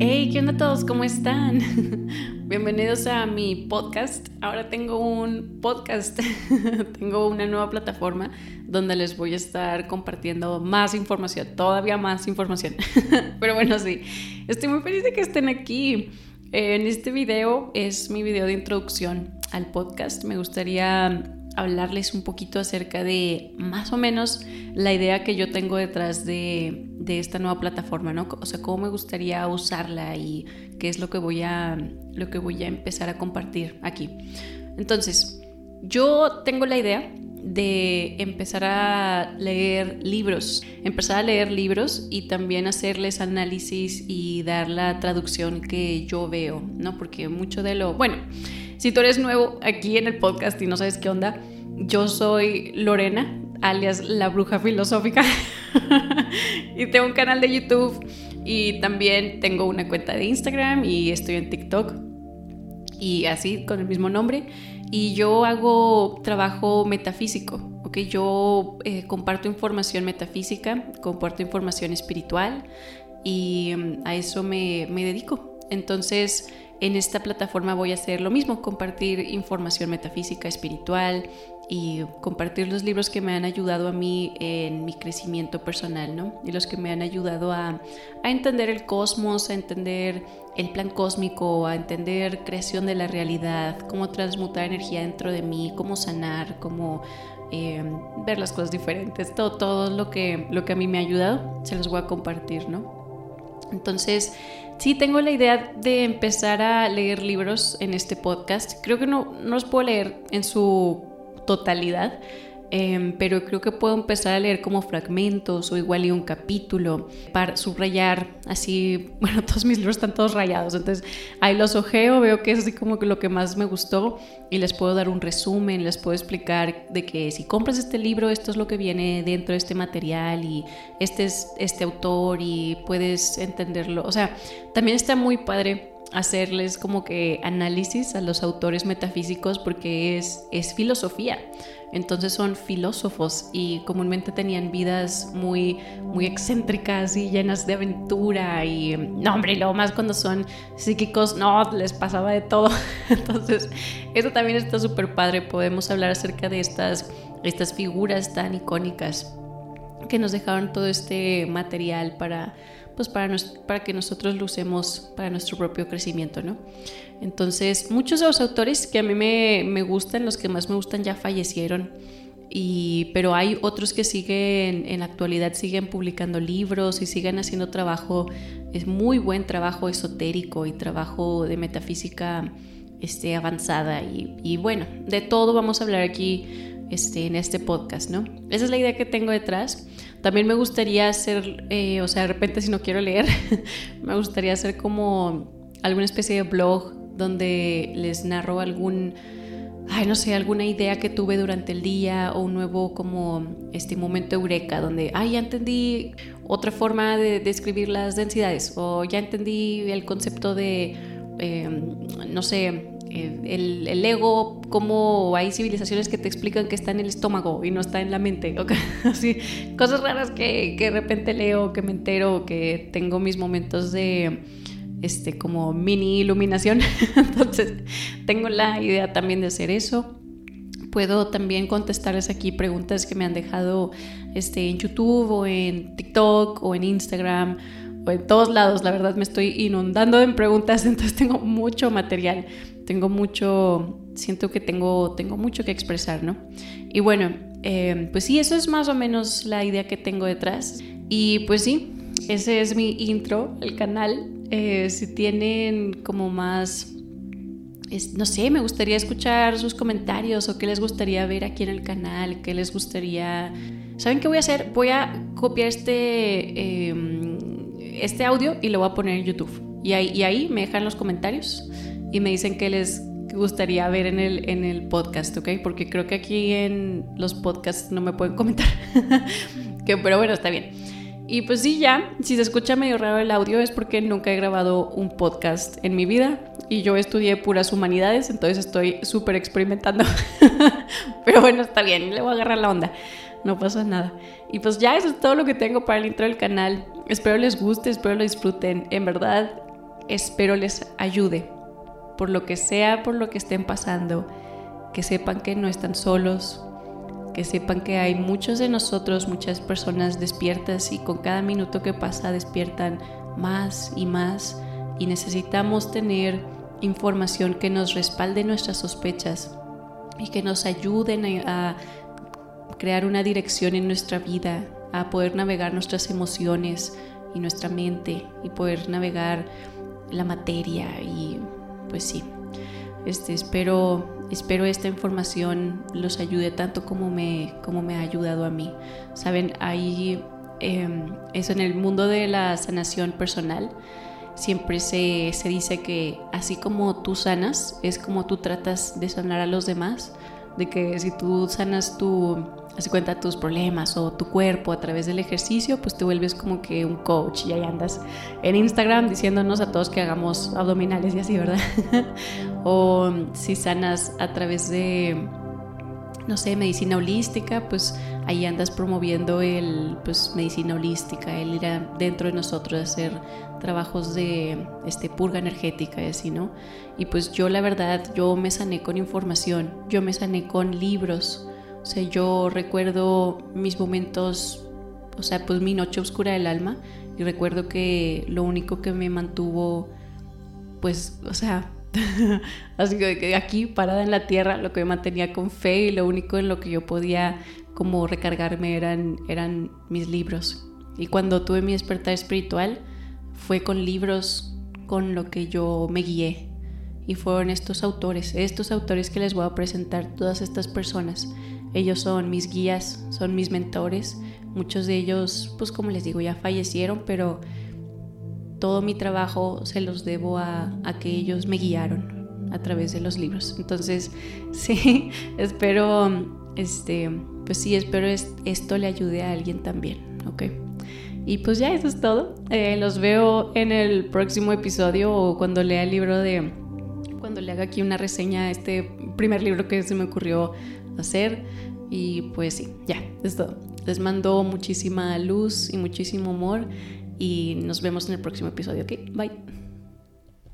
Hey, ¿qué onda todos? ¿Cómo están? Bienvenidos a mi podcast. Ahora tengo un podcast, tengo una nueva plataforma donde les voy a estar compartiendo más información, todavía más información. Pero bueno, sí, estoy muy feliz de que estén aquí. En este video es mi video de introducción al podcast. Me gustaría hablarles un poquito acerca de más o menos la idea que yo tengo detrás de, esta nueva plataforma, ¿no? O sea, cómo me gustaría usarla y qué es lo que voy a, lo que voy a empezar a compartir aquí. Entonces, yo tengo la idea de empezar a leer libros, empezar a leer libros y también hacerles análisis y dar la traducción que yo veo, ¿no? Porque mucho de lo, bueno, si tú eres nuevo aquí en el podcast y no sabes qué onda, yo soy Lorena, alias la bruja filosófica, y tengo un canal de YouTube y también tengo una cuenta de Instagram y estoy en TikTok y así con el mismo nombre. Y yo hago trabajo metafísico, ¿ok? Yo eh, comparto información metafísica, comparto información espiritual y mm, a eso me, me dedico. Entonces, en esta plataforma voy a hacer lo mismo, compartir información metafísica, espiritual y compartir los libros que me han ayudado a mí en mi crecimiento personal, ¿no? Y los que me han ayudado a, entender el cosmos, a entender el plan cósmico, a entender creación de la realidad, cómo transmutar energía dentro de mí, cómo sanar, cómo eh, ver las cosas diferentes, todo, todo lo, que, lo que a mí me ha ayudado, se los voy a compartir, ¿no? Entonces, sí tengo la idea de empezar a leer libros en este podcast. Creo que no, no los puedo leer en su totalidad, Em, pero creo que puedo empezar a leer como fragmentos o igual y un capítulo para subrayar así, bueno, todos mis libros están todos rayados, entonces ahí los ojeo, veo que es así como que lo que más me gustó y les puedo dar un resumen, les puedo explicar de que si compras este libro, esto es lo que viene dentro de este material y este es este autor y puedes entenderlo, o sea, también está muy padre hacerles como que análisis a los autores metafísicos porque es, es filosofía. Entonces son filósofos y comúnmente tenían vidas muy, muy excéntricas y llenas de aventura y no hombre, y luego más cuando son psíquicos, no, les pasaba de todo. Entonces eso también está súper padre, podemos hablar acerca de estas, estas figuras tan icónicas que nos dejaron todo este material para pues para, para que nosotros lo usemos para nuestro propio crecimiento, ¿no? Entonces, muchos de los autores que a mí me, me gustan, los que más me gustan ya fallecieron, y, pero hay otros que siguen, en la actualidad siguen publicando libros y siguen haciendo trabajo, es muy buen trabajo esotérico y trabajo de metafísica este, avanzada. Y, y bueno, de todo vamos a hablar aquí este, en este podcast, ¿no? Esa es la idea que tengo detrás. También me gustaría hacer, eh, o sea, de repente si no quiero leer, me gustaría hacer como alguna especie de blog donde les narro algún, ay, no sé, alguna idea que tuve durante el día o un nuevo como este momento eureka donde, ay, ya entendí otra forma de describir las densidades o ya entendí el concepto de, em, no sé, eh, el, ego, cómo hay civilizaciones que te explican que está en el estómago y no está en la mente. Así, cosas raras que, que, de repente leo, que me entero, que tengo mis momentos de este como mini iluminación. Entonces, tengo la idea también de hacer eso. Puedo también contestarles aquí preguntas que me han dejado este, en YouTube o en TikTok o en Instagram o en todos lados. La verdad me estoy inundando en preguntas, entonces tengo mucho material tengo mucho, siento que tengo, tengo mucho que expresar, ¿no? Y bueno, eh, pues sí, eso es más o menos la idea que tengo detrás. Y pues sí, ese es mi intro, el canal. Eh, si tienen como más, no sé, me gustaría escuchar sus comentarios o qué les gustaría ver aquí en el canal, qué les gustaría... ¿Saben qué voy a hacer? Voy a copiar este, em, este audio y lo voy a poner en YouTube. Y ahí, y ahí me dejan los comentarios y me dicen que les gustaría ver en el, en el podcast, ¿ok? Porque creo que aquí en los podcasts no me pueden comentar. que, pero bueno, está bien. Y pues sí, ya, si se escucha medio raro el audio es porque nunca he grabado un podcast en mi vida y yo estudié puras humanidades, entonces estoy súper experimentando. Pero bueno, está bien, le voy a agarrar la onda, no pasa nada. Y pues ya eso es todo lo que tengo para el intro del canal. Espero les guste, espero lo disfruten. En verdad, espero les ayude, por lo que sea, por lo que estén pasando, que sepan que no están solos, que sepan que hay muchos de nosotros, muchas personas despiertas y con cada minuto que pasa despiertan más y más. Y necesitamos tener información que nos respalde nuestras sospechas y que nos ayuden a, crear una dirección en nuestra vida, a poder navegar nuestras emociones y nuestra mente y poder navegar la materia y pues sí, este, espero, espero esta información los ayude tanto como me, como me ha ayudado a mí. Saben, hay em, eso en el mundo de la sanación personal siempre se, se, dice que así como tú sanas, es como tú tratas de sanar a los demás, de que si tú sanas tu, hace cuenta tus problemas o tu cuerpo a través del ejercicio, pues te vuelves como que un coach y ahí andas en Instagram diciéndonos a todos que hagamos abdominales y así, ¿verdad? o si sanas a través de no sé, medicina holística, pues ahí andas promoviendo el, pues, medicina holística, el ir dentro de nosotros hacer trabajos de este, purga energética y así, ¿no? Y pues yo la verdad, yo me sané con información, yo me sané con libros, o sea, yo recuerdo mis momentos, o sea, pues mi noche oscura del alma, y recuerdo que lo único que me mantuvo, pues, o sea, Así que aquí parada en la tierra, lo que me mantenía con fe y lo único en lo que yo podía como recargarme eran, eran mis libros. Y cuando tuve mi despertar espiritual, fue con libros con lo que yo me guié. Y fueron estos autores, estos autores que les voy a presentar, todas estas personas. Ellos son mis guías, son mis mentores. Muchos de ellos, pues como les digo, ya fallecieron, pero todo mi trabajo se los debo a, que ellos me guiaron a través de los libros. Entonces, sí, espero, este, pues sí, espero esto le ayude a alguien también, ¿ok? Y pues ya, eso es todo. Eh, los veo en el próximo episodio o cuando lea el libro de, cuando le haga aquí una reseña a este primer libro que se me ocurrió hacer. Y pues sí, ya, es todo. Les mando muchísima luz y muchísimo amor y nos vemos en el próximo episodio. Ok, bye.